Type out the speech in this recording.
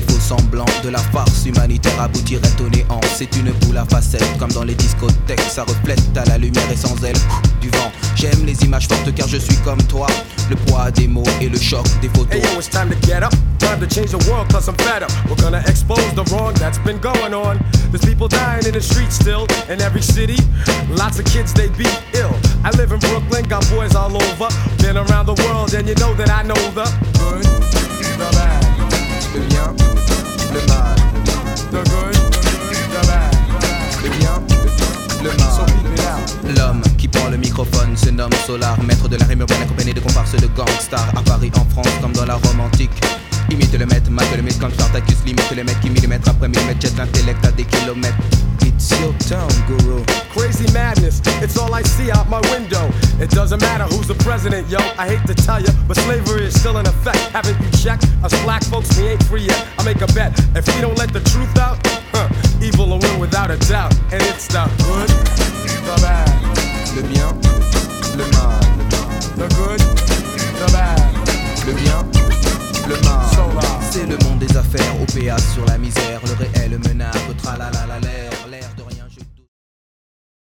semblant de la farce humanitaire aboutirait au néant. C'est une boule à facettes, comme dans les discothèques. Ça reflète à la lumière et sans elle du vent. J'aime les images fortes car je suis comme toi. Le poids des mots et le choc des photos. Hey yo, it's time to get up. Time to change the world cause I'm fed up. We're gonna expose the wrong that's been going on. There's people dying in the streets still in every city. Lots of kids they beat ill. I live in Brooklyn, got boys all over. Been around the world and you know that I know the le mal. the good, the bad. Le bien, le mal. L'homme qui prend le microphone se nomme Solar, maître de la rime urbaine accompagné de comparses de gangsters à Paris, en France, comme dans la Rome antique. Imite le maître, mate le mythe comme Spartacus, limite le mec qui millimètre après millimètre jette l'intellect à des kilomètres. It's your town, guru. Crazy madness, It doesn't matter who's the president, yo. I hate to tell you, but slavery is still in effect. Haven't you checked? Us black folks, we ain't free yet. I make a bet. If we don't let the truth out, huh, evil will win without a doubt. And it's the good, the bad, le bien, le mal. The good, the bad, le bien, le mal. C'est le monde des affaires, OPA sur la misère, le réel menace, tralala la l'air.